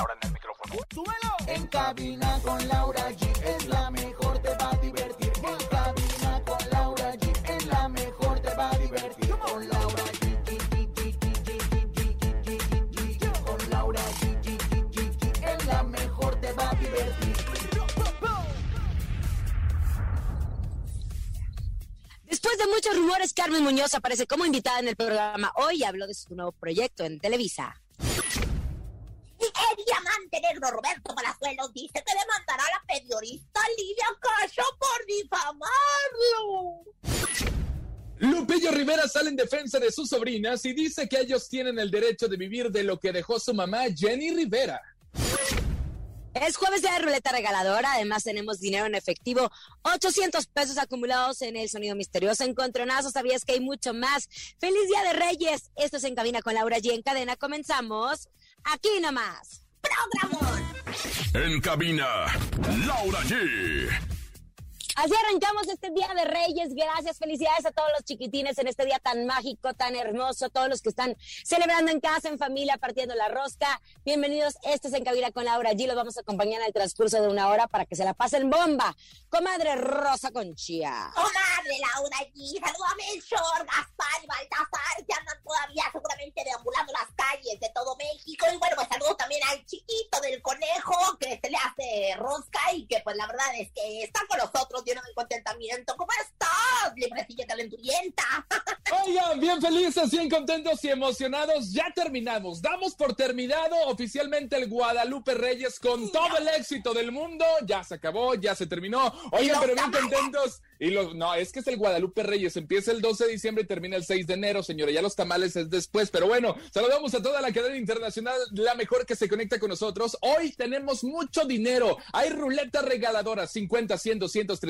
Laura en el micrófono. En cabina con Laura G es la mejor, te va a divertir. En cabina con Laura G es la mejor, te va a divertir. Con Laura G. Con Laura G. Es la mejor, te va a divertir. Después de muchos rumores, Carmen Muñoz aparece como invitada en el programa. Hoy y habló de su nuevo proyecto en Televisa. El diamante negro Roberto Palazuelos dice que demandará a la periodista Lidia Cacho por difamarlo. Lupillo Rivera sale en defensa de sus sobrinas y dice que ellos tienen el derecho de vivir de lo que dejó su mamá Jenny Rivera. Es jueves de ruleta regaladora, además tenemos dinero en efectivo, 800 pesos acumulados en el sonido misterioso, encontronazo, sabías que hay mucho más. ¡Feliz Día de Reyes! Esto es En Cabina con Laura G. En cadena comenzamos aquí nomás. ¡Programón! En cabina, Laura G. Así arrancamos este Día de Reyes. Gracias, felicidades a todos los chiquitines en este día tan mágico, tan hermoso, todos los que están celebrando en casa, en familia, partiendo la rosca. Bienvenidos, esto es En con Laura G. Los vamos a acompañar en el transcurso de una hora para que se la pasen bomba. Comadre Rosa Conchía. Comadre Laura G, saludo a Melchor, Gaspar y Baltasar, que andan todavía seguramente deambulando las calles de todo México. Y bueno, pues saludo también al chiquito del conejo, que se le hace rosca y que pues la verdad es que está con nosotros lleno de contentamiento. ¿Cómo estás, librecilla calenturienta? Oigan, bien felices, bien contentos y emocionados. Ya terminamos. Damos por terminado oficialmente el Guadalupe Reyes con todo el éxito del mundo. Ya se acabó, ya se terminó. Oigan, pero bien contentos. Y los, no, es que es el Guadalupe Reyes. Empieza el 12 de diciembre y termina el 6 de enero, señora. Ya los tamales es después. Pero bueno, saludamos a toda la cadena internacional, la mejor que se conecta con nosotros. Hoy tenemos mucho dinero. Hay ruleta regaladora, 50, 100, 200, 300.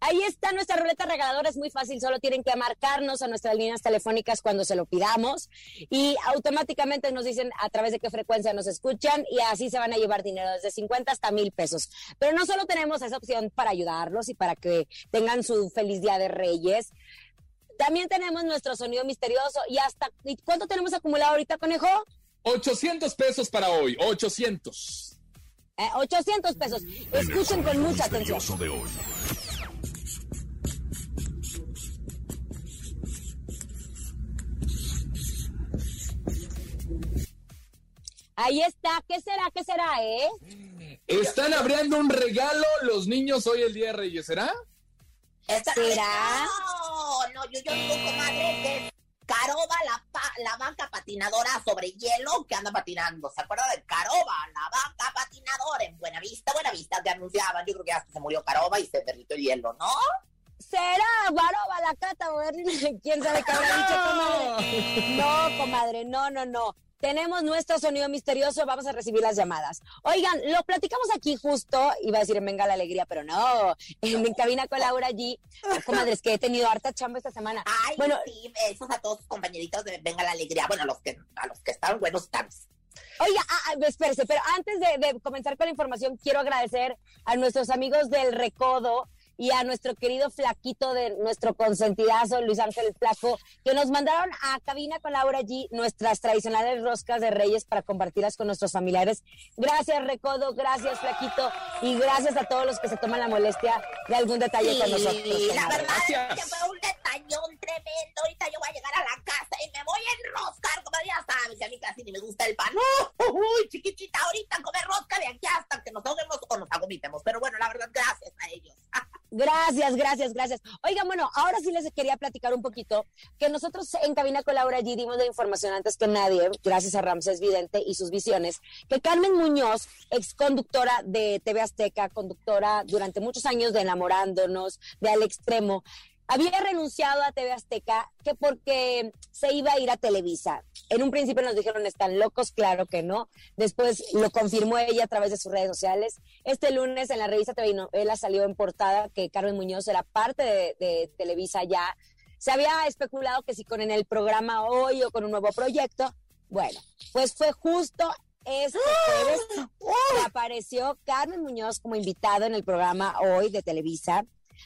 Ahí está nuestra ruleta regaladora, es muy fácil, solo tienen que marcarnos a nuestras líneas telefónicas cuando se lo pidamos y automáticamente nos dicen a través de qué frecuencia nos escuchan y así se van a llevar dinero desde 50 hasta mil pesos. Pero no solo tenemos esa opción para ayudarlos y para que tengan su feliz día de Reyes, también tenemos nuestro sonido misterioso y hasta, ¿y ¿cuánto tenemos acumulado ahorita, conejo? 800 pesos para hoy, 800. Eh, 800 pesos. Escuchen con mucha atención. Misterioso de hoy. Ahí está, ¿qué será? ¿Qué será, eh? Están abriendo un regalo los niños hoy el Día de Reyes, ¿será? ¿Será? No, no, yo, yo digo, comadre, que es Caroba, la, la banca patinadora sobre hielo que anda patinando. ¿Se acuerda de Caroba, la banca patinadora en Buenavista? Buenavista que anunciaban, yo creo que hasta se murió Caroba y se derritió el hielo, ¿no? ¿Será Baroba la cata? ¿Quién sabe qué habrá dicho, comadre? No, comadre, no, no, no. Tenemos nuestro sonido misterioso, vamos a recibir las llamadas. Oigan, lo platicamos aquí justo, iba a decir en Venga la Alegría, pero no, en, cabina con Laura allí. Comadre, es que he tenido harta chamba esta semana. Ay, Bueno, sí, besos a todos sus compañeritos de Venga la Alegría. Bueno, a los que, a los que están buenos están. Oiga, ah, ah, espérese, pero antes de, de comenzar con la información, quiero agradecer a nuestros amigos del Recodo y a nuestro querido flaquito de nuestro consentidazo, Luis Ángel Flaco, que nos mandaron a cabina con Laura G nuestras tradicionales roscas de reyes para compartirlas con nuestros familiares. Gracias, Recodo, gracias, Flaquito, y gracias a todos los que se toman la molestia de algún detalle con nosotros. Sí, la verdad es que fue un detallón tremendo. Ahorita yo voy a llegar a la casa y me voy a enroscar, como ya sabes, a mí casi ni me gusta el pan. Uy, chiquitita, ahorita comer rosca de aquí hasta que nos ahoguemos o nos vomitemos. Pero bueno, la verdad, gracias a ellos. Gracias, gracias, gracias. Oigan, bueno, ahora sí les quería platicar un poquito que nosotros en Cabina con allí dimos la información antes que nadie, gracias a Ramses Vidente y sus visiones, que Carmen Muñoz, ex conductora de TV Azteca, conductora durante muchos años de Enamorándonos, de Al Extremo, había renunciado a TV Azteca que porque se iba a ir a Televisa. En un principio nos dijeron, están locos, claro que no. Después lo confirmó ella a través de sus redes sociales. Este lunes en la revista TV Novela salió en portada que Carmen Muñoz era parte de, de Televisa ya. Se había especulado que si con en el programa hoy o con un nuevo proyecto. Bueno, pues fue justo este jueves que apareció Carmen Muñoz como invitada en el programa hoy de Televisa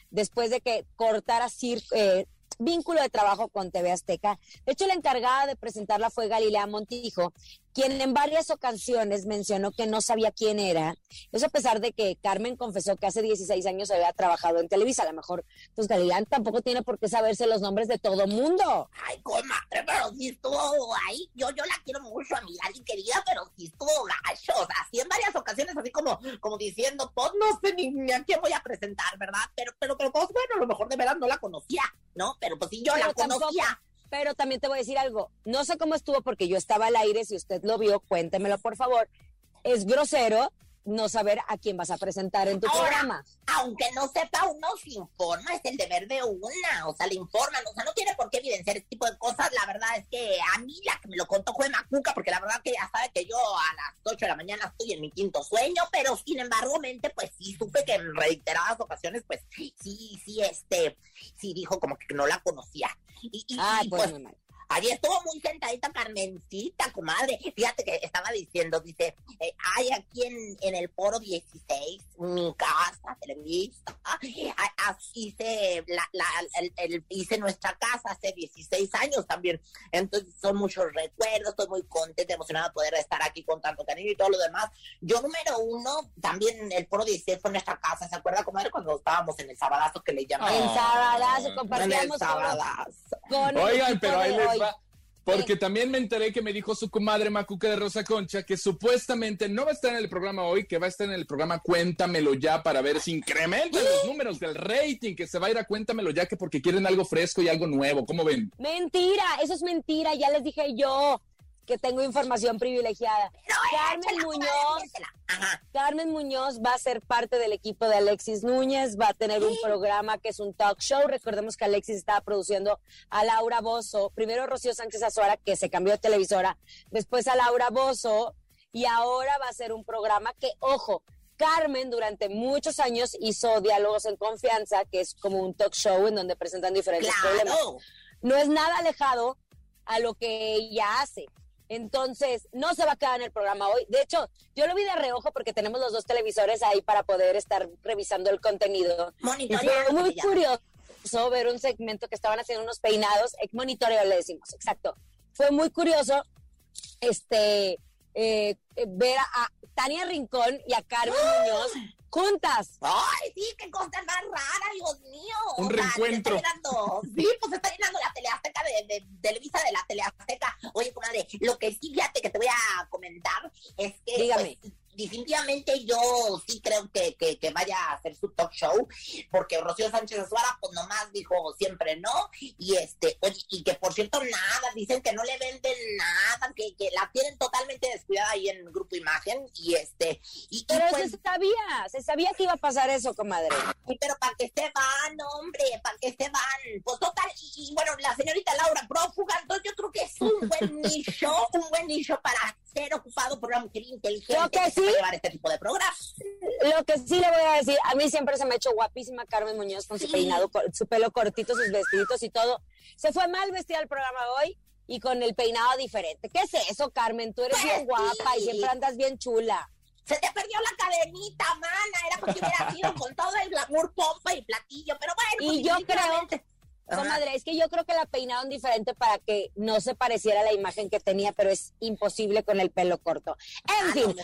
después de que cortara eh, vínculo de trabajo con TV Azteca. De hecho, la encargada de presentarla fue Galilea Montijo, quien en varias ocasiones mencionó que no sabía quién era. Eso a pesar de que Carmen confesó que hace 16 años había trabajado en Televisa. A lo mejor, pues Galilea tampoco tiene por qué saberse los nombres de todo mundo. Ay, comadre, pero si estuvo ahí. Yo, yo la quiero mucho a mi Gali querida, pero si estuvo gacho. O sea, así en varias ocasiones, así como, como diciendo, pues no sé ni, a quién voy a presentar, ¿verdad? Pero, pero, pero, pues bueno, a lo mejor de verdad no la conocía, ¿no? Pero pues sí, yo la conocía. Pero también te voy a decir algo, no sé cómo estuvo porque yo estaba al aire, si usted lo vio, cuéntemelo por favor. Es grosero no saber a quién vas a presentar en tu programa. Aunque no sepa, uno se informa, es el deber de una, o sea, le informan, o sea, no tiene por qué evidenciar este tipo de cosas. La verdad es que a mí la que me lo contó fue Macuca, porque la verdad que ya sabe que yo a las 8 de la mañana estoy en mi quinto sueño, pero sin embargo, mente, pues sí supe que en reiteradas ocasiones, pues sí, sí, este, sí dijo como que no la conocía. Y, y, pues, pues Allí estuvo muy sentadita Carmencita, comadre. Fíjate que estaba diciendo, dice, eh, hay aquí en, en, el foro 16, mi casa, Televisa, hice, la, la, el, hice nuestra casa hace 16 años también. Entonces son muchos recuerdos, estoy muy contenta, emocionada de poder estar aquí con tanto cariño y todo lo demás. Yo número uno, también el foro 16 fue nuestra casa, ¿se acuerda, comadre, cuando estábamos en el sabadazo que le llamamos? En sabadazo, compartíamos. En el sabadazo. Oigan, pero ahí les porque también me enteré que me dijo su comadre Macuca de Rosa Concha que supuestamente no va a estar en el programa hoy, que va a estar en el programa Cuéntamelo ya para ver si incrementan los números del rating, que se va a ir a Cuéntamelo ya que porque quieren algo fresco y algo nuevo. ¿Cómo ven? Mentira, eso es mentira, ya les dije yo que tengo información privilegiada. Carmen Muñoz, Carmen Muñoz va a ser parte del equipo de Alexis Núñez, va a tener un programa que es un talk show. Recordemos que Alexis estaba produciendo a Laura Bozo, primero Rocío Sánchez Azuara, que se cambió de televisora, después a Laura Bozo, y ahora va a ser un programa que, ojo, Carmen durante muchos años hizo Diálogos en Confianza, que es como un talk show en donde presentan diferentes problemas. No es nada alejado a lo que ella hace. Entonces, no se va a quedar en el programa hoy. De hecho, yo lo vi de reojo porque tenemos los dos televisores ahí para poder estar revisando el contenido. Fue muy curioso ver un segmento que estaban haciendo unos peinados, eh, monitoreo le decimos, exacto. Fue muy curioso este eh, ver a, Tania Rincón y a Carmen Muñoz juntas. Ay, sí, qué cosa más rara, Dios mío. Un reencuentro. sí, pues está llenando la teleazteca de, de, Televisa de la teleazteca. Oye, comadre, lo que sí, fíjate que te voy a comentar es que... Dígame. Pues, definitivamente yo sí creo que, que, vaya a hacer su talk show, porque Rocío Sánchez Azuara, pues nomás dijo siempre no, y este, y que por cierto nada, dicen que no le venden nada, que, que la tienen totalmente descuidada ahí en Grupo Imagen, y este, y, Pero pues, se sabía, se sabía que iba a pasar eso, comadre. Pero para que se van, hombre, para que se van, pues total, y, bueno, la señorita Laura prófuga, entonces yo creo que es un buen nicho, un buen nicho para ser ocupado por una mujer inteligente. Lo que sí, llevar este tipo de programas. Lo que sí le voy a decir, a mí siempre se me ha hecho guapísima Carmen Muñoz con su peinado, su pelo cortito, sus vestiditos y todo. Se fue mal vestida al programa hoy y con el peinado diferente. ¿Qué es eso, Carmen? Tú eres bien pues guapa y siempre andas bien chula. Se te perdió la cadenita, mana. Era porque hubiera sido con todo el glamour, pompa y platillo. Pero bueno, y yo creo Comadre, es que yo creo que la peinaron diferente para que no se pareciera a la imagen que tenía, pero es imposible con el pelo corto. En fin,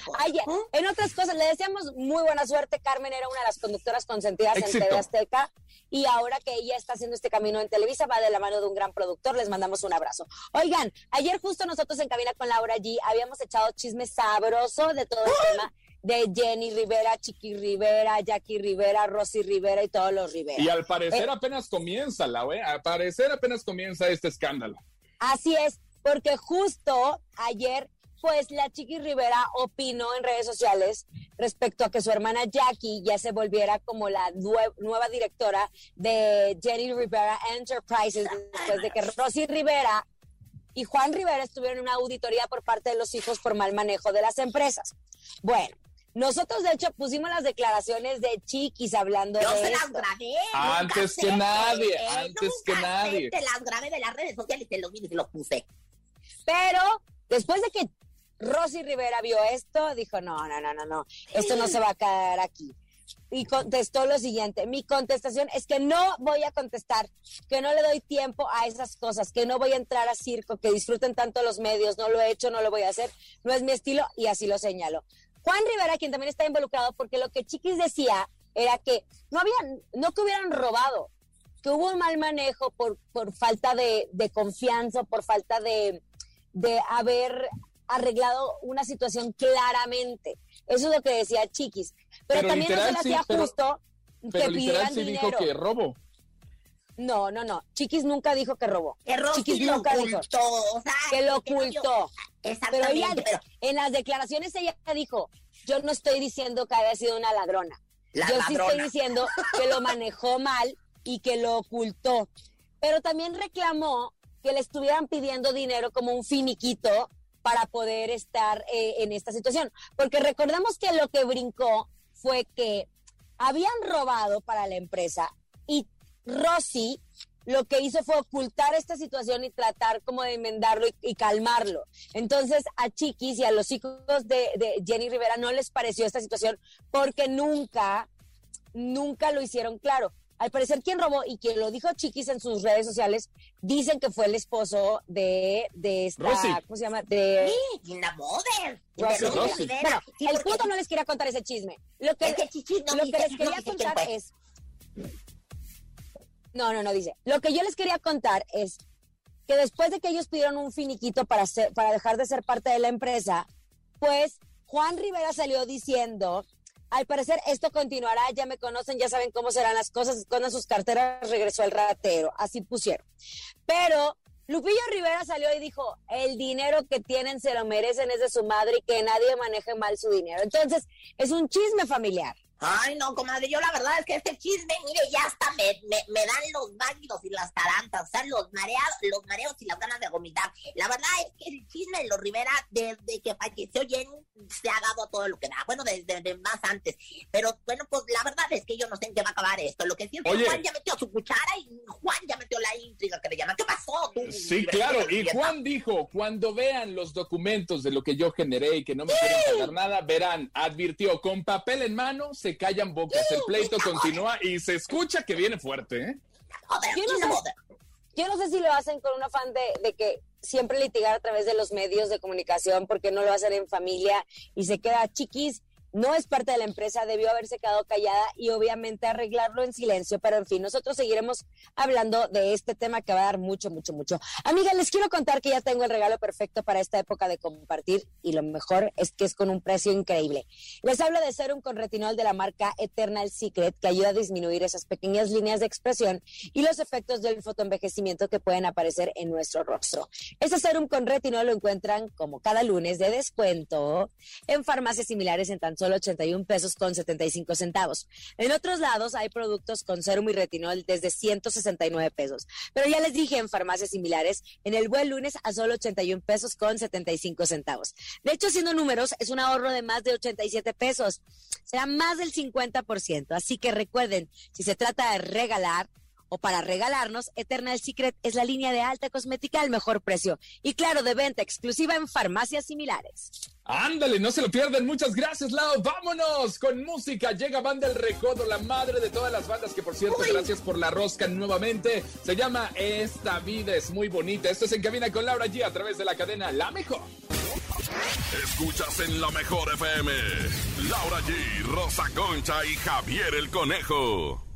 en otras cosas, le deseamos muy buena suerte. Carmen era una de las conductoras consentidas en TV Azteca y ahora que ella está haciendo este camino en Televisa, va de la mano de un gran productor. Les mandamos un abrazo. Oigan, ayer justo nosotros en Cabina con Laura G habíamos echado chisme sabroso de todo el tema de Jenny Rivera, Chiqui Rivera, Jackie Rivera, Rosy Rivera y todos los Rivera. Y al parecer Eh, apenas comienza, la ¿eh? Al parecer apenas comienza este escándalo. Así es, porque justo ayer, pues la Chiqui Rivera opinó en redes sociales respecto a que su hermana Jackie ya se volviera como la nue- nueva directora de Jenny Rivera Enterprises, después de que Rosy Rivera y Juan Rivera estuvieron en una auditoría por parte de los hijos por mal manejo de las empresas. Bueno, nosotros de hecho pusimos las declaraciones de Chiquis hablando Yo de se las grabé. Antes que sé, nadie, eh, antes nunca que sé, nadie. Te las grabé de las redes sociales, te los vi y te los puse. Pero después de que Rosy Rivera vio esto, dijo, no, no, no, no, no, esto no se va a quedar aquí. Y contestó lo siguiente, mi contestación es que no voy a contestar, que no le doy tiempo a esas cosas, que no voy a entrar a circo, que disfruten tanto los medios, no lo he hecho, no lo voy a hacer, no es mi estilo y así lo señalo. Juan Rivera, quien también está involucrado, porque lo que Chiquis decía era que no habían, no que hubieran robado, que hubo un mal manejo por, por falta de, de confianza, por falta de, de haber arreglado una situación claramente. Eso es lo que decía Chiquis. Pero, Pero también no se le hacía pero- justo Pero que literal pidieran sí dinero. dijo que robo. No, no, no. Chiquis nunca dijo que robó. Que Rosy Chiquis lo nunca dijo ocultó. O sea, que lo ocultó. Pero ella, pero, en las declaraciones ella dijo, yo no estoy diciendo que haya sido una ladrona. la yo sí estoy diciendo que lo manejó mal y que lo ocultó. Pero también reclamó que le estuvieran pidiendo dinero como un finiquito para poder estar eh, en esta situación. Porque recordemos que lo que brincó fue que habían robado para la empresa Rosy lo que hizo fue ocultar esta situación y tratar como de enmendarlo y, y calmarlo. Entonces a Chiquis y a los hijos de, de Jenny Rivera no les pareció esta situación porque nunca, nunca lo hicieron claro. Al parecer quien robó y quien lo dijo Chiquis en sus redes sociales, dicen que fue el esposo de, de esta, Rosy. ¿cómo se llama? De Sí, the mother. de Rosy. Rosy. Bueno, Sí, el punto no les quería contar ese chisme. Lo que, no lo les quería contar es. No, no, no dice. Lo que yo les quería contar es que después de que ellos pidieron un finiquito para, para dejar de ser parte de la empresa, pues Juan Rivera salió diciendo. Al parecer esto continuará, ya me conocen, ya saben cómo serán las cosas, escondan sus carteras, regresó el ratero, así pusieron. Pero Lupillo Rivera salió y dijo, el dinero que tienen se lo merecen, es de su madre y que nadie maneje mal su dinero. Entonces, es un chisme familiar. Ay, no, comadre, yo la verdad es que este chisme, mire, ya hasta me, me, me dan los válidos y las tarantas, o sea, los mareados, los mareos y las ganas de vomitar. La verdad es que el chisme de los Rivera, desde que falleció Jenny, se ha dado todo lo que da. Bueno, desde, desde más antes. Pero bueno, pues la verdad es que yo no sé en qué va a acabar esto. Lo que sí es que. Juan ya metió su cuchara y Juan ya metió la intriga que le llaman. ¿Qué pasó tú? Sí, claro. Y. Juan dijo, cuando vean los documentos de lo que yo generé y que no me quieren pagar nada, verán, advirtió, con papel en mano se callan bocas. El pleito continúa y se escucha que viene fuerte, ¿eh? Yo no sé. mother. Yo no sé si lo hacen con un afán de, de que siempre litigar a través de los medios de comunicación, porque no lo hacen en familia y se queda chiquis. No es parte de la empresa, debió haberse quedado callada y obviamente arreglarlo en silencio, pero en fin, nosotros seguiremos hablando de este tema que va a dar mucho, mucho, mucho. Amiga, les quiero contar que ya tengo el regalo perfecto para esta época de compartir y lo mejor es que es con un precio increíble. Les hablo de serum con retinol de la marca Eternal Secret que ayuda a disminuir esas pequeñas líneas de expresión y los efectos del fotoenvejecimiento que pueden aparecer en nuestro rostro. Este serum con retinol lo encuentran como cada lunes de descuento en farmacias similares en tan solo 81 pesos con 75 centavos. En otros lados hay productos con serum y retinol desde 169 pesos. Pero ya les dije en farmacias similares, en el buen lunes a solo 81 pesos con 75 centavos. De hecho, haciendo números, es un ahorro de más de 87 pesos. Será más del 50%. Así que recuerden, si se trata de regalar, o para regalarnos, Eternal Secret es la línea de alta cosmética al mejor precio. Y claro, de venta exclusiva en farmacias similares. Ándale, no se lo pierdan. Muchas gracias, Lau. Vámonos con música. Llega Banda El Recodo, la madre de todas las bandas, que por cierto, gracias por la rosca nuevamente. Se llama Esta vida es muy bonita. Esto es En Cabina con Laura G a través de la cadena La Mejor. Escuchas en la mejor FM. Laura G, Rosa Concha y Javier el Conejo.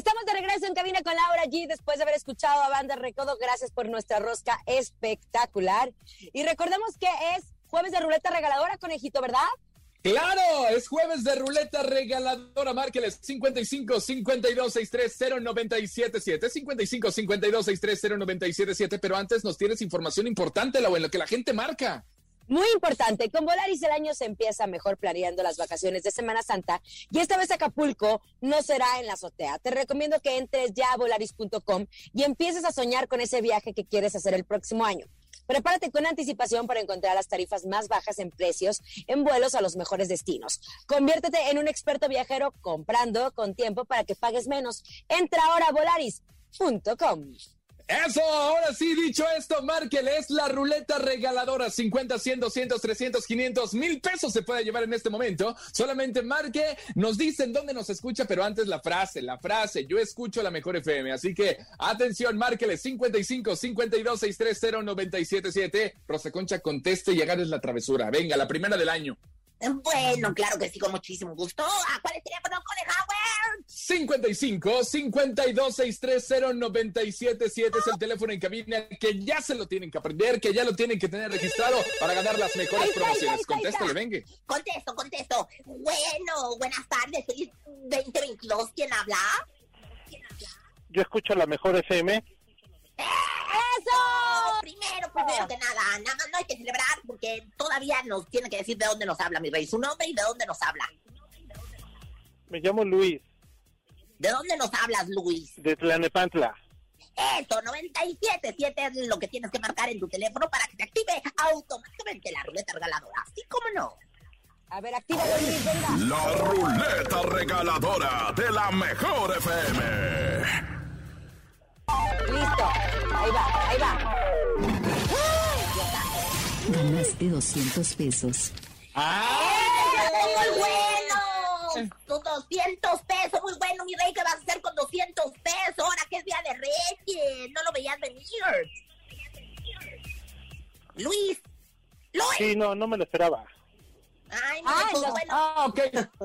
Estamos de regreso en cabina con Laura G después de haber escuchado a Banda Recodo. Gracias por nuestra rosca espectacular. Y recordemos que es jueves de ruleta regaladora, conejito, ¿verdad? Claro, es jueves de ruleta regaladora. Márqueles 55 52 63 0977 55 52 63 0977 Pero antes nos tienes información importante, lo en lo que la gente marca. Muy importante, con Volaris el año se empieza mejor planeando las vacaciones de Semana Santa y esta vez Acapulco no será en la azotea. Te recomiendo que entres ya a volaris.com y empieces a soñar con ese viaje que quieres hacer el próximo año. Prepárate con anticipación para encontrar las tarifas más bajas en precios en vuelos a los mejores destinos. Conviértete en un experto viajero comprando con tiempo para que pagues menos. Entra ahora a volaris.com. Eso, ahora sí, dicho esto, márquele, es la ruleta regaladora, 50, 100, 200, 300, 500, mil pesos se puede llevar en este momento. Solamente marque, nos dicen dónde nos escucha, pero antes la frase, la frase, yo escucho la mejor FM, así que atención, márquele, 55, 52, 630, 977. Rosa Concha, conteste y hagas la travesura. Venga, la primera del año. Bueno, claro que sí, con muchísimo gusto. ¿A cuál es el teléfono, Howard? 55 52 630 977 es el teléfono en cabina que ya se lo tienen que aprender, que ya lo tienen que tener registrado para ganar las mejores promociones. está, ahí Contéstale, venga. Contesto, contesto. Bueno, buenas tardes, feliz 2022. ¿Quién habla? Yo escucho la mejor FM. ¡Eso! Primero, primero que nada, nada más no hay que celebrar porque todavía nos tiene que decir de dónde nos habla mi rey, su nombre y de dónde nos habla. Me llamo Luis, ¿De dónde nos hablas, Luis? de Tlanepantla. Eso, 97.7 es lo que tienes que marcar en tu teléfono para que te active automáticamente la ruleta regaladora. ¿Sí, cómo no? A ver, actívalo, Luis, venga. La ruleta regaladora de la mejor FM. Listo. Ahí va, ahí va. Ganaste 200 pesos. ¡Muy bueno! Tus 200 pesos, muy bueno, mi rey, ¿qué vas a hacer con 200 pesos? Ahora que es Día de Reyes, no lo veías venir. Luis, Luis. Sí, no, no me lo esperaba. Ay, no, pues, no. bueno. Ah, ok.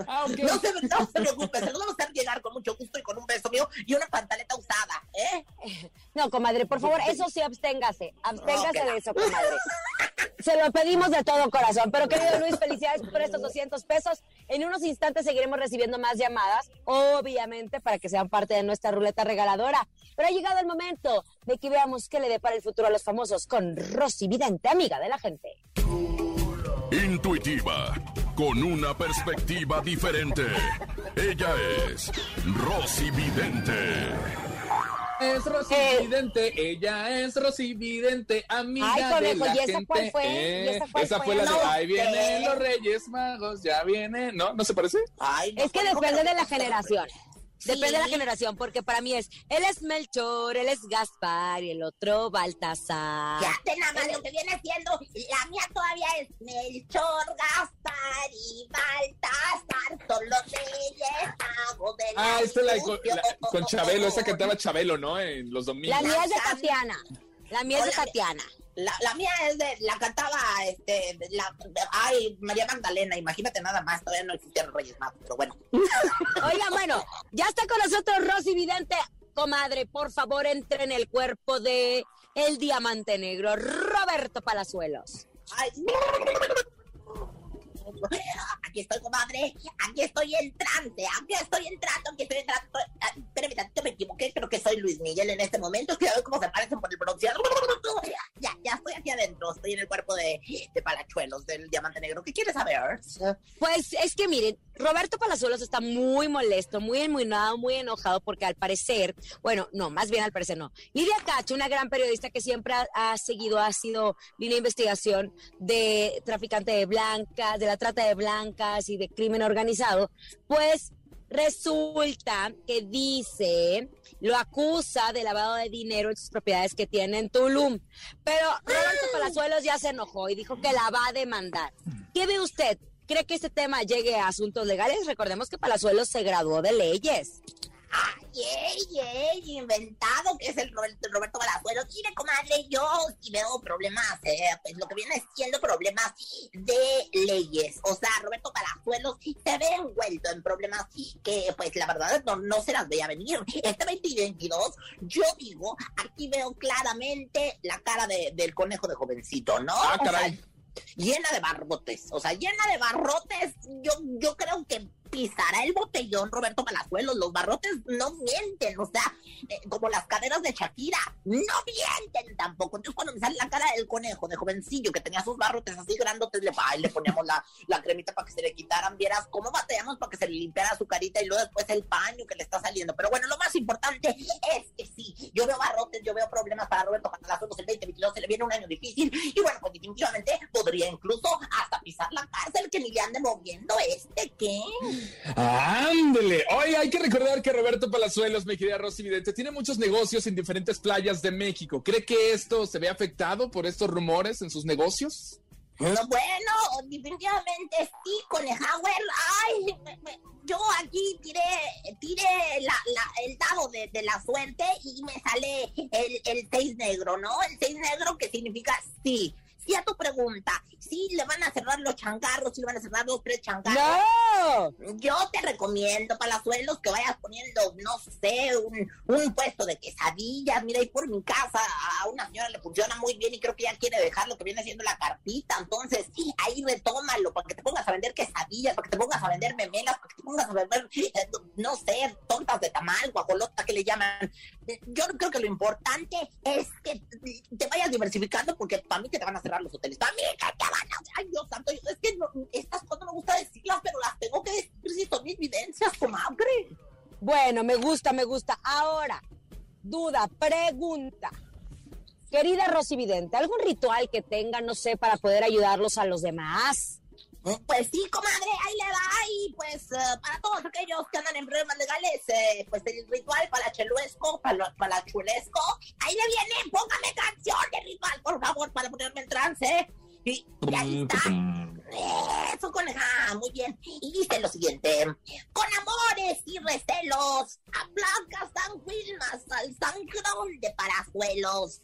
Ah, ok. No se, no se preocupe, se lo vamos a hacer llegar con mucho gusto y con un beso mío y una pantaleta usada, ¿eh? No, comadre, por favor, eso sí, absténgase. Absténgase de eso, comadre. Se lo pedimos de todo corazón. Pero, querido Luis, felicidades por estos 200 pesos. En unos instantes seguiremos recibiendo más llamadas, obviamente, para que sean parte de nuestra ruleta regaladora. Pero ha llegado el momento de que veamos qué le depara el futuro a los famosos con Rosy Vidente, amiga de la gente. Intuitiva, con una perspectiva diferente. Ella es Rosy Vidente. Es Rosy Eh. Vidente, ella es Rosy Vidente, amiga Ay, conejo, de la ¿y esa gente. cuál fue? Eh, ¿Y esa cuál esa fue? fue la de No Ahí vienen los Reyes Magos, ya vienen. ¿No? ¿No se parece? Ay, no, Es que depende de la Depende de la generación, porque para mí es, él es Melchor, él es Gaspar y el otro Baltasar. Ya te nada más lo que viene siendo, la mía todavía es Melchor, Gaspar y Baltasar, son los reyes magos de la Ah, esta es la de con, la- con Chabelo, esa cantaba Chabelo, ¿no? En los domingos. La mía es de Tatiana. La mía es de Hola, Tatiana. La, la mía es de, la cantaba, este, la, ay, María Magdalena, imagínate nada más, todavía no existían Reyes Magos, pero bueno. Oiga, bueno, ya está con nosotros Rosy Vidente. Comadre, por favor, entre en el cuerpo de el diamante negro, Roberto Palazuelos. Ay. Aquí estoy, comadre. Aquí estoy entrante. Aquí estoy entrando. Aquí estoy entrando. Ah, Espérame, tantito, me equivoqué. Creo que soy Luis Miguel en este momento. Que ya ves cómo se parecen por el bronceado. Ya, ya estoy aquí adentro. Estoy en el cuerpo de, de Palachuelos del Diamante Negro. ¿Qué quieres saber? Pues es que miren, Roberto Palazuelos está muy molesto, muy enmuinado, muy enojado porque al parecer, bueno, no, más bien al parecer no. Lidia Cacho, una gran periodista que siempre ha, ha seguido, ha sido línea de investigación de traficante de blancas, de la trata de blancas y de crimen organizado, pues resulta que dice, lo acusa de lavado de dinero en sus propiedades que tiene en Tulum. Pero Roberto Palazuelos ya se enojó y dijo que la va a demandar. ¿Qué ve usted? ¿Cree que este tema llegue a asuntos legales? Recordemos que Palazuelos se graduó de leyes. Ay, ey, ey, inventado que es el Roberto, Roberto Palazuelos. Mire, comadre, yo sí veo problemas, eh, pues lo que viene siendo problemas de leyes. O sea, Roberto Palazuelos se ve envuelto en problemas que, pues, la verdad no, no se las veía venir. Este 2022, yo digo, aquí veo claramente la cara de- del conejo de jovencito, ¿no? Ah, O sea, caray. llena de barrotes, o sea, llena de barrotes. Yo, yo creo que pisará el botellón Roberto Palazuelos. Los barrotes no mienten, o sea, eh, como las caderas de Shakira, no mienten tampoco. Entonces, cuando me sale la cara del conejo, de jovencillo, que tenía sus barrotes así grandotes, le, ay, le poníamos la, la cremita para que se le quitaran. Vieras cómo batallamos para que se le limpiara su carita y luego después el paño que le está saliendo. Pero bueno, lo más importante es yo veo barrotes, yo veo problemas para Roberto Palazuelos el 2022, se le viene un año difícil y bueno, pues definitivamente podría incluso hasta pisar la cárcel que ni le ande moviendo este, ¿qué? Ándele. Hoy hay que recordar que Roberto Palazuelos, mi querida Rosy Vidente, tiene muchos negocios en diferentes playas de México. ¿Cree que esto se ve afectado por estos rumores en sus negocios? No, bueno, definitivamente sí, Conejauer. Ay, yo aquí tiré, tiré el dado de, la suerte y me sale el, el seis negro, ¿no? El seis negro que significa sí y a tu pregunta, si le van a cerrar los changarros, si le van a cerrar los tres changarros. ¡No! Yo te recomiendo, Palazuelos, que vayas poniendo, no sé, un, puesto de quesadillas. Mira, ahí por mi casa a una señora le funciona muy bien y creo que ya quiere dejar lo que viene siendo la carpita. Entonces, ahí retómalo para que te pongas a vender quesadillas, para que te pongas a vender memelas, para que te pongas a vender, eh, no sé, tortas de tamal, guajolota que le llaman. Yo creo que lo importante es que te vayas diversificando porque para mí que te van a cerrar los hoteles. También, que van a... Ay, Dios santo, es que estas cosas no me gusta decirlas, pero las tengo que decir si son mis vivencias, comadre. Bueno, me gusta, me gusta. Ahora, duda, pregunta. Querida Rosy Vidente, ¿algún ritual que tenga, no sé, para poder ayudarlos a los demás? Pues sí, comadre, ahí le va. Y pues eh, para todos aquellos que andan en problemas legales, eh, pues el ritual para cheluesco, para, para chulesco. Ahí le viene, póngame canción de ritual, por favor, para ponerme en trance. Y, ahí está. Eso, coneja, muy bien. Y dice lo siguiente: Con amores y recelos, aplaca San Wilmas al sangrón de parazuelos.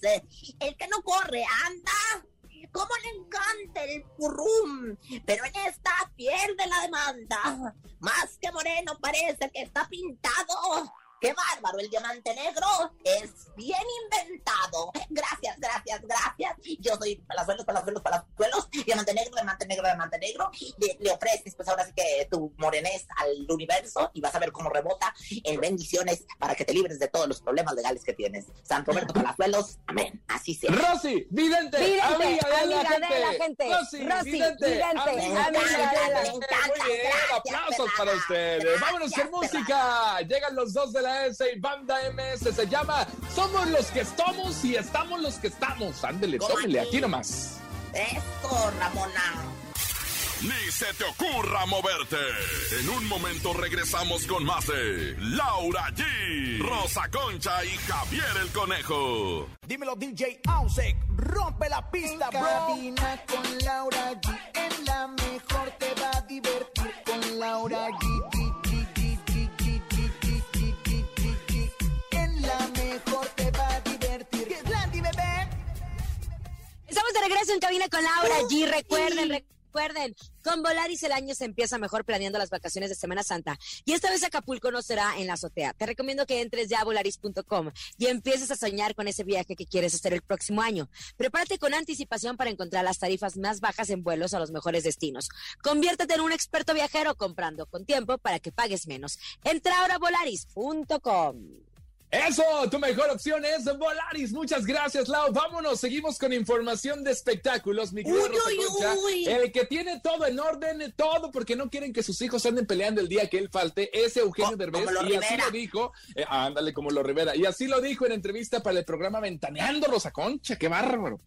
El que no corre anda cómo le encanta el purrum, pero en esta pierde la demanda. Más que moreno parece que está pintado ¡Qué bárbaro! El diamante negro es bien inventado. Gracias, gracias, gracias. Yo soy palazuelos, palazuelos, palazuelos. Diamante negro, diamante negro, diamante negro. Le, le, ofreces, pues ahora sí que tu morenés al universo y vas a ver cómo rebota en bendiciones para que te libres de todos los problemas legales que tienes. San Roberto Palazuelos, amén. Así sea. Rosy, vidente, vidente amiga, de, la gente. de la gente. Rosy, Rosy vidente, vidente amiga, amiga de la gente. Muy bien, aplausos para ustedes. Vámonos con música. Llegan los dos de la y Banda MS. Se llama Somos los que estamos y estamos los que estamos. Ándele, tómele, aquí nomás. Eso, Ramona. Ni se te ocurra moverte. En un momento regresamos con más de Laura G, Rosa Concha y Javier el Conejo. Dímelo DJ Ausek, rompe la pista, en Cabina con Laura G, en la mejor te va a divertir con Laura G. Estamos de regreso en cabina con Laura G. Recuerden, recuerden, con Volaris el año se empieza mejor planeando las vacaciones de Semana Santa. Y esta vez Acapulco no será en la azotea. Te recomiendo que entres ya a volaris.com y empieces a soñar con ese viaje que quieres hacer el próximo año. Prepárate con anticipación para encontrar las tarifas más bajas en vuelos a los mejores destinos. Conviértete en un experto viajero comprando con tiempo para que pagues menos. Entra ahora a volaris.com. Eso, tu mejor opción es Volaris. Muchas gracias, Lau. Vámonos, seguimos con información de espectáculos, mi querido El que tiene todo en orden, todo porque no quieren que sus hijos anden peleando el día que él falte, es Eugenio Derbez. Y así lo dijo, eh, ándale como lo Rivera. Y así lo dijo en entrevista para el programa Ventaneando Rosa Concha. Qué bárbaro.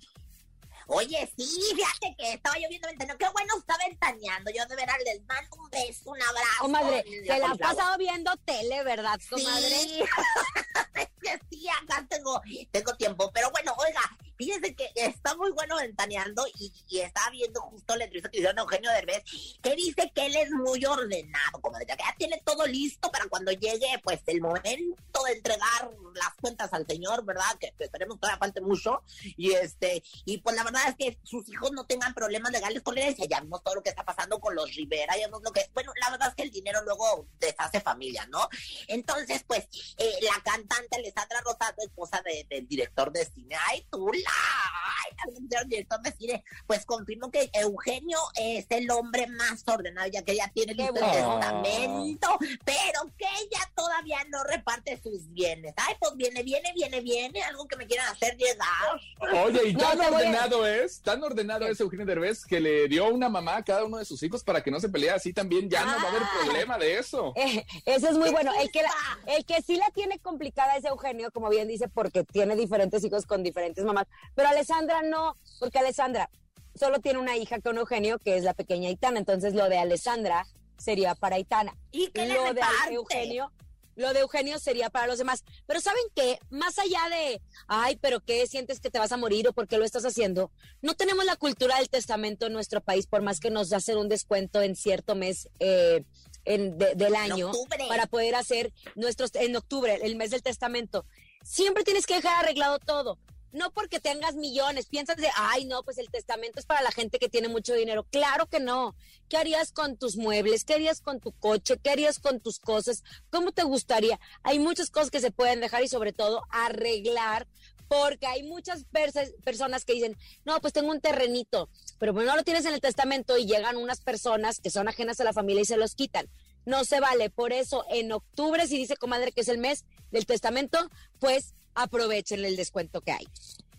Oye, sí, fíjate que estaba lloviendo ventaneando. Qué bueno está ventaneando. Yo de veras les mando un beso, un abrazo. Comadre, se la ha pasado viendo tele, ¿verdad, comadre? Sí, sí acá tengo, tengo tiempo. Pero bueno, oiga, fíjese que está muy bueno ventaneando y, y estaba viendo justo la entrevista que hicieron a Eugenio Derbez, que dice que él es muy ordenado, comadre, que ya tiene todo listo para cuando llegue, pues, el momento de entregar las cuentas al señor, ¿verdad? Que esperemos que todavía falte mucho. Y este, y pues la verdad es que sus hijos no tengan problemas legales con la herencia. Ya vimos todo lo que está pasando con los Rivera, ya vimos lo que, bueno, la verdad es que él dinero luego deshace familia, ¿no? Entonces, pues, eh, la cantante Alessandra Rosado, esposa de- del director de cine, ay, tú la, ay, también del director de cine, pues confirmó que Eugenio es el hombre más ordenado, ya que ella tiene listo el testamento, pero que ella todavía no reparte sus bienes. Ay, pues viene, viene, viene, viene, algo que me quieran hacer llegar. Oye, y tan ordenado es, tan ordenado es Eugenio Derbez que le dio una mamá a cada uno de sus hijos para que no se pelee así también, ya no va a haber Ah. problema de eso. Eh, eso es muy bueno. El que, la- el que sí la tiene complicada es Eugenio, como bien dice, porque tiene diferentes hijos con diferentes mamás. Pero Alessandra no, porque Alessandra solo tiene una hija con Eugenio, que es la pequeña Itana. Entonces lo de Alessandra sería para Itana. ¿Y que lo de? Eugenio, lo de Eugenio sería para los demás. Pero ¿saben qué? Más allá de, ay, pero ¿qué sientes que te vas a morir o por qué lo estás haciendo? No tenemos la cultura del testamento en nuestro país, por más que nos hacen un descuento en cierto mes eh, en- de- del año para poder hacer nuestros, en octubre, el mes del testamento. Siempre tienes que dejar arreglado todo. No porque tengas millones, piensas de, ay, no, pues el testamento es para la gente que tiene mucho dinero. Claro que no. ¿Qué harías con tus muebles? ¿Qué harías con tu coche? ¿Qué harías con tus cosas? ¿Cómo te gustaría? Hay muchas cosas que se pueden dejar y sobre todo arreglar porque hay muchas personas que dicen, no, pues tengo un terrenito, pero pues no lo tienes en el testamento y llegan unas personas que son ajenas a la familia y se los quitan. No se vale. Por eso, en octubre, si dice comadre que es el mes del testamento, pues aprovechen el descuento que hay.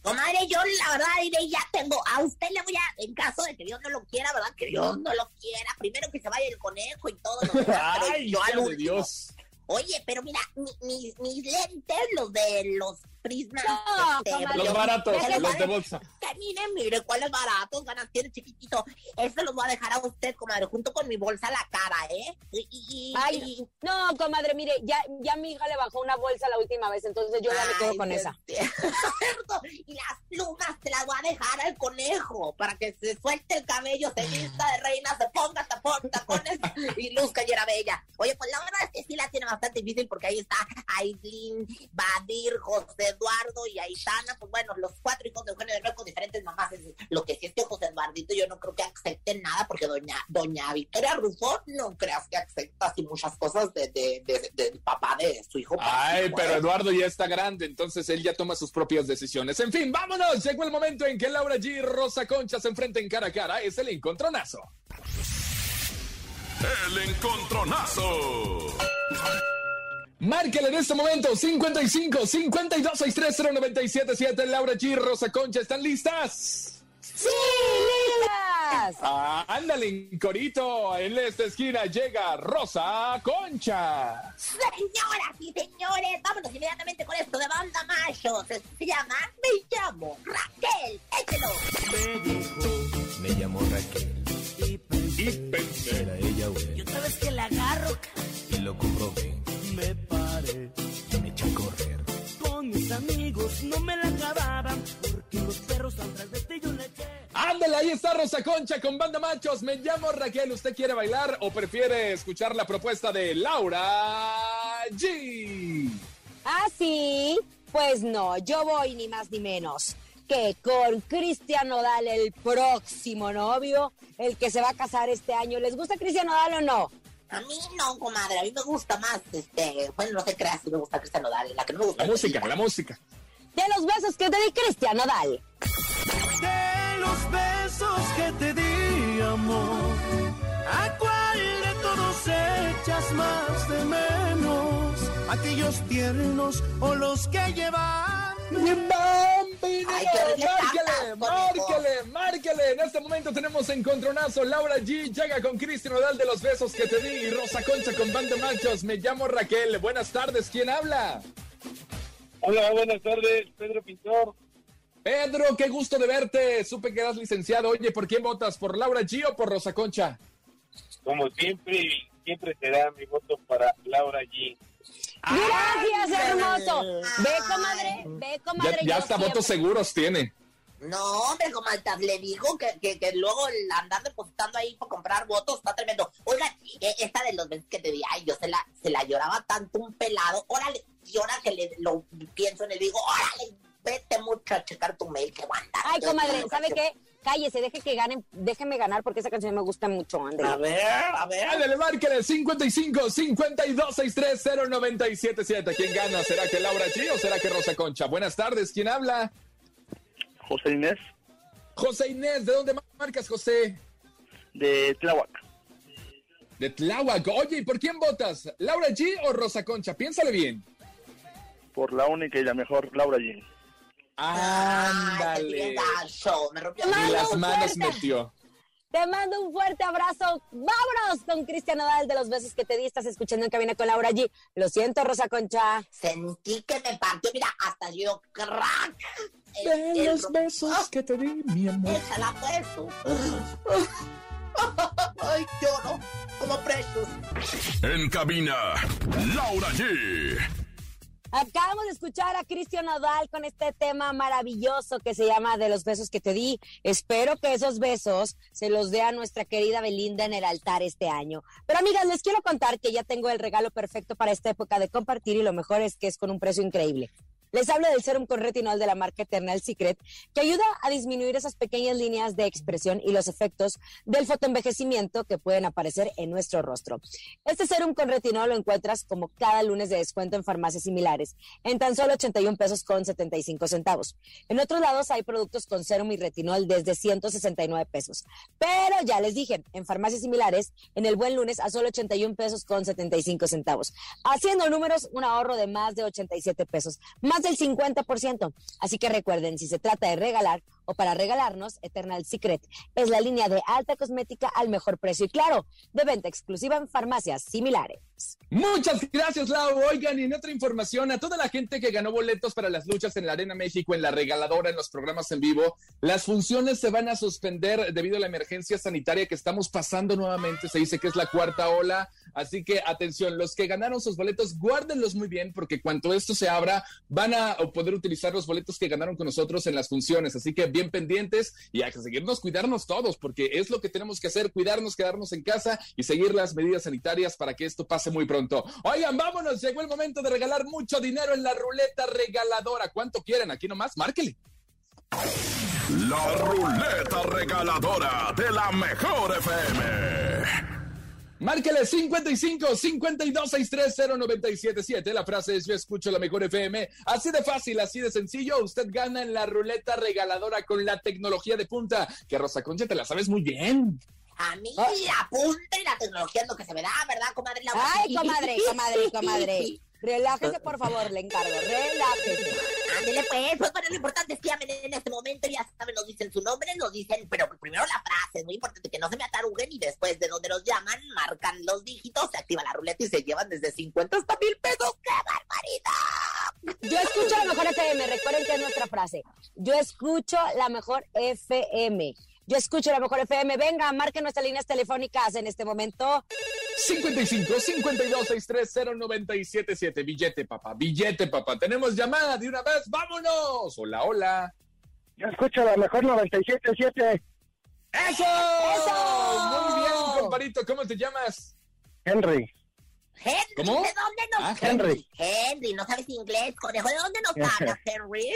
Comadre, yo la verdad iré, ya tengo, a usted le voy a, en caso de que Dios no lo quiera, ¿verdad? Que Dios no lo quiera, primero que se vaya el conejo y todo lo demás, Ay, yo al último. Dios. Oye, pero mira, mi- mis, mis lentes, los de los prismas. No, este. Los baratos, los de bolsa. Que mire, mire, cuáles baratos ganas tiene chiquitito. Eso los voy a dejar a usted, comadre, junto con mi bolsa a la cara, ¿eh? Y, y- y- Ay, y- no, comadre, mire, ya, ya mi hija le bajó una bolsa la última vez, entonces yo ya me quedo Ay, con esa. cierto. Y las plumas te las voy a dejar al conejo para que se suelte el cabello, se vista de reina, se ponga tapón, tapones y luzca y era bella. Oye, pues la verdad es que sí la tiene bastante difícil porque ahí está Aislin, Badir, José Eduardo y Aitana. Pues bueno, los cuatro hijos de Eugenio de con diferentes mamás. Lo que sí es que José Eduardito yo no creo que acepte nada porque doña, doña Victoria Rufo no creas que acepta así muchas cosas de, de- de- del papá de su hijo. Ay, pero. Eduardo ya está grande, entonces él ya toma sus propias decisiones. En fin, vámonos. Llegó el momento en que Laura G y Rosa Concha se enfrenten cara a cara. Es el encontronazo. El encontronazo. Márquele en este momento 55 52 630 977 Laura G y Rosa Concha, ¿están listas? ¡Sí, listas! Ah, ándale, corito. En esta esquina llega Rosa Concha. Señoras y señores, vámonos inmediatamente con esto de banda machos. Se llama Me llamo Raquel. Échelo. Me dijo, me llamó Raquel. Y pensé, Y pensé. era ella o él. Y otra vez que la agarro, Y lo comprobé. Me y me eché a correr. con mis amigos no me la acababan, porque los perros atrás de ti yo le eché. Ándale, ahí está Rosa Concha con Banda Machos. Me llamo Raquel. ¿Usted quiere bailar o prefiere escuchar la propuesta de Laura G? ¿Ah, sí? Pues no, yo voy ni más ni menos que con Cristian Nodal, el próximo novio, el que se va a casar este año. ¿Les gusta Cristian Nodal o no? A mí no, comadre. A mí me gusta más, este, bueno, no se crea si me gusta Cristiano Dale. La que no me gusta La música, la música. De los besos que te di Cristian Nodal. De los besos que te di, amor, ¿a cuál de todos echas más de menos? ¿Aquellos tiernos o los que llevan? Márquele, márquele, márquele. En este momento tenemos encontronazo. Laura G llega con Cristian Nodal de los besos que te di y Rosa Concha con Banda Machos. Me llamo Raquel. Buenas tardes. ¿Quién habla? Hola, buenas tardes, Pedro Pintor. Pedro, qué gusto de verte. Supe que eras licenciado. Oye, ¿por quién votas? ¿Por Laura G o por Rosa Concha? Como siempre, siempre será mi voto para Laura G. Gracias, hermoso. Ve, comadre, ve, Ya, comadre. ya yo hasta siempre- votos seguros tiene. No, hombre, comadre, le digo que, que, que luego el andar depositando ahí para comprar votos está tremendo. Oigan, eh, esta de los veces que te di, ay, yo se la, se la lloraba tanto un pelado. Órale, y ahora que le, lo pienso en él, digo, órale, vete mucho a checar tu mail, que aguanta. Ay, comadre, ¿sabe qué? Cállese, deje que ganen, déjeme ganar porque esa canción me gusta mucho, André. A ver, a ver. Ándale, márquele 55 52 63 0977. ¿Quién gana? ¿Será que Laura G o será que Rosa Concha? Buenas tardes, ¿quién habla? José Inés José Inés, ¿de dónde marcas, José? de Tláhuac. De Tláhuac. Oye, ¿y por quién votas? ¿Laura G o Rosa Concha? Piénsale bien. Por la única y la mejor Laura G. Ándale. gacho, me rompió Y Mano las manos fuerte. metió. Te mando un fuerte abrazo. Vámonos con Cristian Nodal de los besos que te di. Estás escuchando en cabina con Laura G. Lo siento, Rosa Concha. Sentí que me partió, mira, hasta yo crack. El- De el- los besos que te di, mi amor. Échala pues tú. Ay, lloro como Precious. En cabina, Laura G. Acabamos de escuchar a Cristian Nodal con este tema maravilloso que se llama De los besos que te di. Espero que esos besos se los dé a nuestra querida Belinda en el altar este año. Pero amigas, les quiero contar que ya tengo el regalo perfecto para esta época de compartir y lo mejor es que es con un precio increíble. Les hablo del serum con retinol de la marca Eternal Secret, que ayuda a disminuir esas pequeñas líneas de expresión y los efectos del fotoenvejecimiento que pueden aparecer en nuestro rostro. Este serum con retinol lo encuentras como cada lunes de descuento en farmacias similares, en tan solo 81 pesos con 75 centavos. En otros lados hay productos con serum y retinol desde 169 pesos. Pero ya les dije, en farmacias similares, en el buen lunes a solo 81 pesos con 75 centavos. Haciendo números, un ahorro de más de 87 pesos, más del 50%. Así que recuerden, si se trata de regalar o para regalarnos, Eternal Secret es la línea de alta cosmética al mejor precio y claro, de venta exclusiva en farmacias similares. Muchas gracias, Lau. Oigan, y en otra información, a toda la gente que ganó boletos para las luchas en la Arena México, en la regaladora, en los programas en vivo, las funciones se van a suspender debido a la emergencia sanitaria que estamos pasando nuevamente. Se dice que es la cuarta ola. Así que atención, los que ganaron sus boletos, guárdenlos muy bien, porque cuando esto se abra, van a poder utilizar los boletos que ganaron con nosotros en las funciones. Así que bien pendientes y a seguirnos, cuidarnos todos, porque es lo que tenemos que hacer, cuidarnos, quedarnos en casa y seguir las medidas sanitarias para que esto pase muy pronto. Oigan, vámonos, llegó el momento de regalar mucho dinero en la ruleta regaladora. ¿Cuánto quieren? Aquí nomás, márquele. La ruleta regaladora de la mejor FM. Márquele 55 52 630 977. La frase es: Yo escucho la mejor FM. Así de fácil, así de sencillo. Usted gana en la ruleta regaladora con la tecnología de punta. Que Rosa Concha te la sabes muy bien. A mí la punta y la tecnología es lo que se me da, ¿verdad, comadre? Laura? Ay, comadre, comadre, comadre. Relájese, por favor, le encargo. Relájese. Ándele pues, pues bueno, lo importante es que llamen en este momento, ya saben, nos dicen su nombre, nos dicen, pero primero la frase, es muy importante que no se me ataruguen y después de donde nos llaman, marcan los dígitos, se activa la ruleta y se llevan desde 50 hasta mil pesos. ¡Qué barbaridad! Yo escucho la mejor FM. Recuerden que es nuestra frase. Yo escucho la mejor FM. Yo escucho la mejor FM. Venga, marquen nuestras líneas telefónicas en este momento. 55 52 630 977. Billete, papá, billete, papá. Tenemos llamada de una vez. ¡Vámonos! Hola, hola. Yo escucho la mejor 97.7. ¡Eso! ¡Eso! Muy bien, comparito. ¿Cómo te llamas? Henry. Henry, ¿Cómo? ¿de dónde nos Ah, Henry. Henry, no sabes inglés, conejo, ¿de dónde nos hablas, Henry?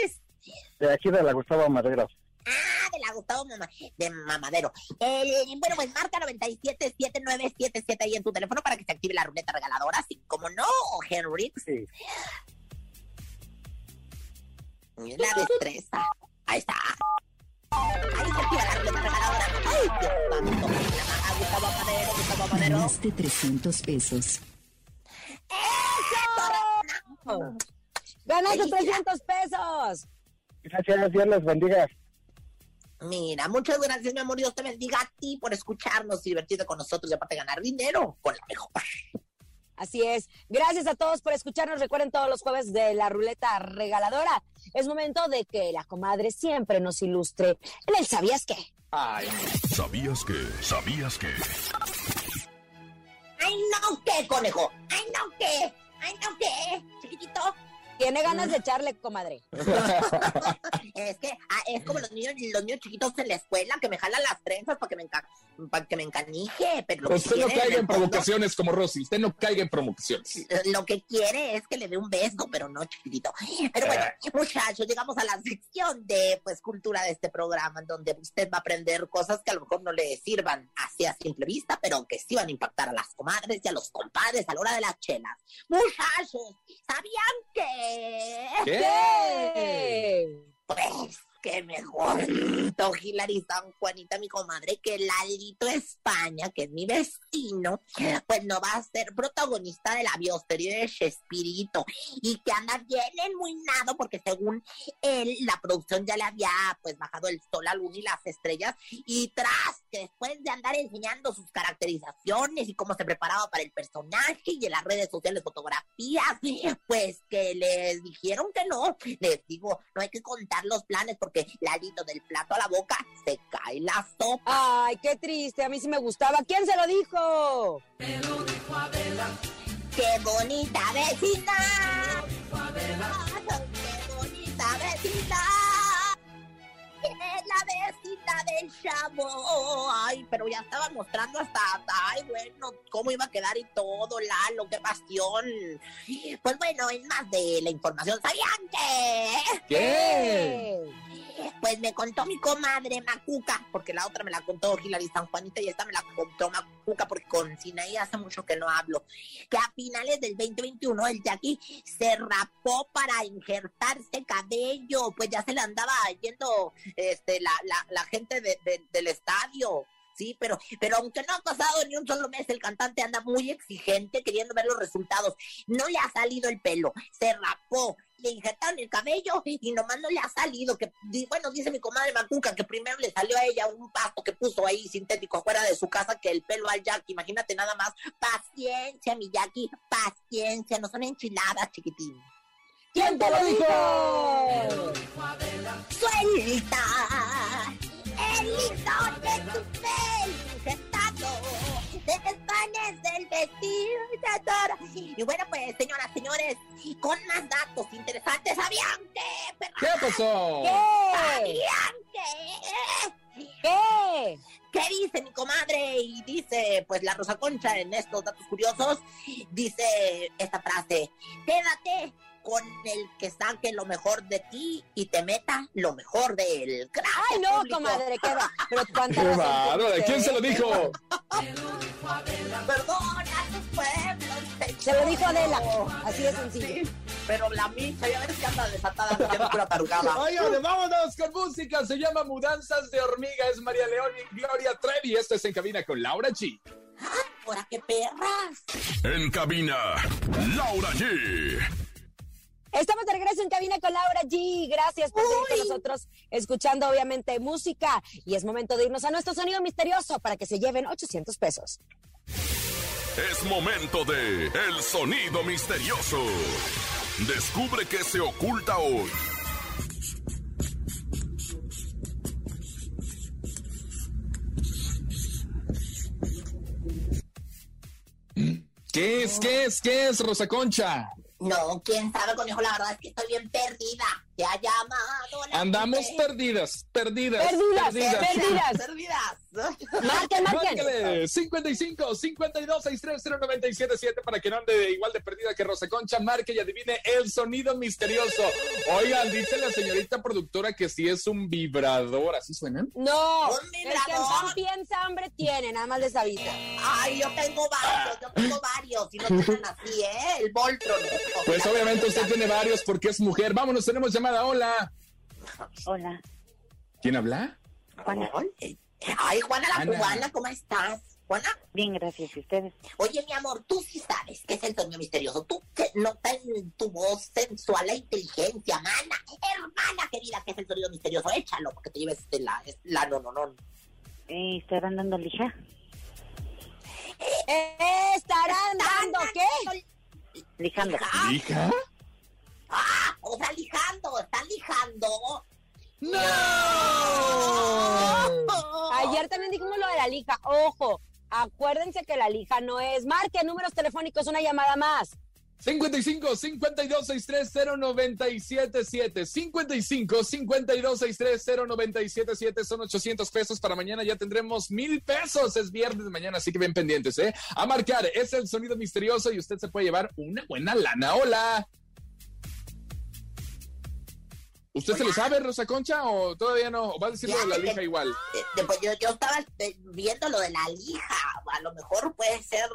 De aquí de la Gustavo Madero. Ah, de la Gustavo Mama- de Mamadero. Eh, bueno, pues marca 977977 ahí en tu teléfono para que se active la ruleta regaladora, así como no, Henry. Sí. La destreza. Ahí está. Ahí se activa la ruleta regaladora. Ay, Dios. La marca Gustavo Madero, Gustavo Madero. Ganaste 300 pesos. ¡Ganaste Felicidades. 300 pesos! Gracias, Dios les bendiga. Mira, muchas gracias, mi amor. Dios te bendiga a ti por escucharnos y divertirte con nosotros y aparte ganar dinero con la mejor. Así es. Gracias a todos por escucharnos. Recuerden todos los jueves de la ruleta regaladora. Es momento de que la comadre siempre nos ilustre en el ¿Sabías qué? Ay, ¿Sabías que? ¿Sabías que? ¡Ay, no qué, conejo! ¡Ay, no qué! ¡Ay, no qué! Tiene ganas de echarle, comadre. Es que ah, es como los niños, los niños chiquitos en la escuela que me jalan las trenzas para que me, enca- para que me encanije. Pero lo que Usted no caiga en provocaciones como Rosy. Usted no caiga en provocaciones. Lo que quiere es que le dé un beso, pero no chiquitito. Pero bueno, muchachos, llegamos a la sección de pues cultura de este programa, en donde usted va a aprender cosas que a lo mejor no le sirvan así a simple vista, pero que sí van a impactar a las comadres y a los compadres a la hora de las chelas. Muchachos, ¿sabían que? ¿Qué? Pues que mejor, Hilary San Juanita, mi comadre, que Lalito España, que es mi vecino, pues no va a ser protagonista de la bioserie de Chespirito. Y que anda bien enmuinado porque según él, la producción ya le había pues bajado el sol, la luna y las estrellas. Y tras que después de andar enseñando sus caracterizaciones y cómo se preparaba para el personaje y en las redes sociales fotografías, pues que les dijeron que no, les digo, no hay que contar los planes porque Lalito del plato a la boca se cae la sopa. Ay, qué triste. A mí sí me gustaba. ¿Quién se lo dijo? ¡Qué bonita vecina! ¡Qué bonita vecina! Es la vecina del chavo. Ay, pero ya estaban mostrando hasta, ay, bueno, cómo iba a quedar y todo, Lalo, qué pasión. Pues bueno, es más de la información. ¿Sabían que? ¿Qué? Pues me contó mi comadre Macuca, porque la otra me la contó Hilary San Juanita y esta me la contó Macuca porque con Sinaí hace mucho que no hablo. Que a finales del 2021 el Jackie se rapó para injertarse cabello, pues ya se le andaba yendo este, la, la, la gente de- de- del estadio. Sí, pero, pero aunque no ha pasado ni un solo mes, el cantante anda muy exigente queriendo ver los resultados. No le ha salido el pelo, se rapó, le injertaron el cabello y nomás no le ha salido. Que, bueno, dice mi comadre Macuca que primero le salió a ella un pasto que puso ahí sintético afuera de su casa que el pelo al Jackie. Imagínate nada más. Paciencia, mi Jackie, paciencia, no son enchiladas, chiquitín. ¿Quién te lo dijo? Suelta el hilo de tu pelo injertado, te desvanece el vestido. Y bueno, pues, señoras, señores, con más datos interesantes, ¿sabían que? perra? ¿Qué pasó? ¿Qué? ¿Sabían que? ¿Qué? ¿Qué dice mi comadre? Y dice, pues la Rosa Concha en estos datos curiosos, dice esta frase, quédate con el que saque lo mejor de ti y te meta lo mejor de él. Gracias, Ay, no, público. comadre, qué va. Pero cuánta ¡Qué razón ¿Quién se lo dijo? Perdona a tu pueblo. Se lo dijo Adela. Así de sencillo. Pero la micha, ya ves que anda desatada, haciendo pura tarugada. Oigan, vámonos con música. Se llama Mudanzas de Hormiga. Es María León y Gloria Trevi. Esto es En Cabina con Laura G. Ahora qué perras. En cabina, Laura G. Estamos de regreso en cabina con Laura G. Gracias por seguir con nosotros, escuchando obviamente música. Y es momento de irnos a nuestro sonido misterioso para que se lleven 800 pesos. Es momento de El Sonido Misterioso. Descubre qué se oculta hoy. ¿Qué es? ¿Qué es? ¿Qué es, Rosa Concha? No, quién sabe, conejo, la verdad es que estoy bien perdida. Te ha llamado la Andamos gente. perdidas, perdidas, Perdidas, perdidas. perdidas. Perdidas. Marquen, marquen. Márquele 55 52 630 977 para que no ande igual de perdida que Rosa Concha. Marque y adivine el sonido misterioso. Oigan, dice la señorita productora que sí es un vibrador. ¿Así suenan? No, Un que vibrador. no piensa hambre tiene, nada más les avisa. Ay, yo tengo varios, yo tengo varios. Y no tienen así, ¿eh? El Voltron. Pues obviamente usted tiene varios porque es mujer. Vámonos, tenemos llamada. Hola. Hola, ¿Quién habla? Juana. Ay, Juana la Ana. cubana, ¿cómo estás? Juana, Bien, gracias. ¿Y ustedes? oye, mi amor, tú sí sabes qué es el sonido misterioso. Tú que notas en tu voz sensual la inteligencia, mana. Hermana querida, ¿qué es el sonido misterioso? Échalo, porque te lleves la, la no, no, no. Eh, ¿Estarán dando lija? Eh, ¿Estarán dando qué? Lijando. ¿Hija? Ah, o sea, lijando, están lijando. Ayer también dijimos lo de la lija. Ojo, acuérdense que la lija no es. Marque números telefónicos, una llamada más. 55 52 63 0977 55 52 63 0977 son 800 pesos para mañana. Ya tendremos mil pesos. Es viernes de mañana así que bien pendientes eh a marcar. Es el sonido misterioso y usted se puede llevar una buena lana. Hola ¿Usted se lo sabe, Rosa Concha, o todavía no? ¿O va a decir lo de la lija igual? eh, de- pues yo, yo estaba eh, viendo lo de la lija. A lo mejor puede ser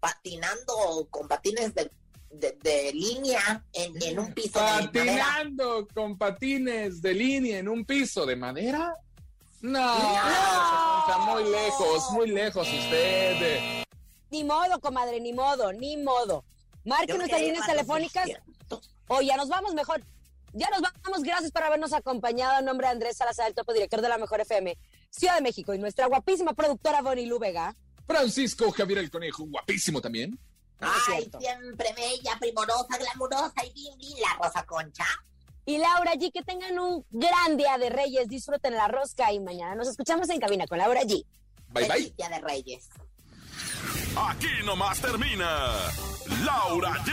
patinando con patines de, de, de línea en, en un piso de madera. Patinando con patines de línea en un piso de madera. No, No. Concha, muy lejos, muy lejos usted. Ni modo, comadre, ni modo, ni modo. Marque Yo me nuestras líneas telefónicas. O ya nos vamos mejor. Ya nos vamos. Gracias por habernos acompañado. En nombre de Andrés Salazar, el topo director de la Mejor FM, Ciudad de México, y nuestra guapísima productora Bonnie Lu Vega. Francisco Javier el Conejo, guapísimo también. No Ay, cierto. siempre bella, primorosa, glamurosa y bien, bien, la Rosa Concha. Y Laura G, que tengan un gran día de Reyes. Disfruten la rosca y mañana nos escuchamos en cabina con Laura G. Bye bye. Día de Reyes. Aquí nomás termina Laura G,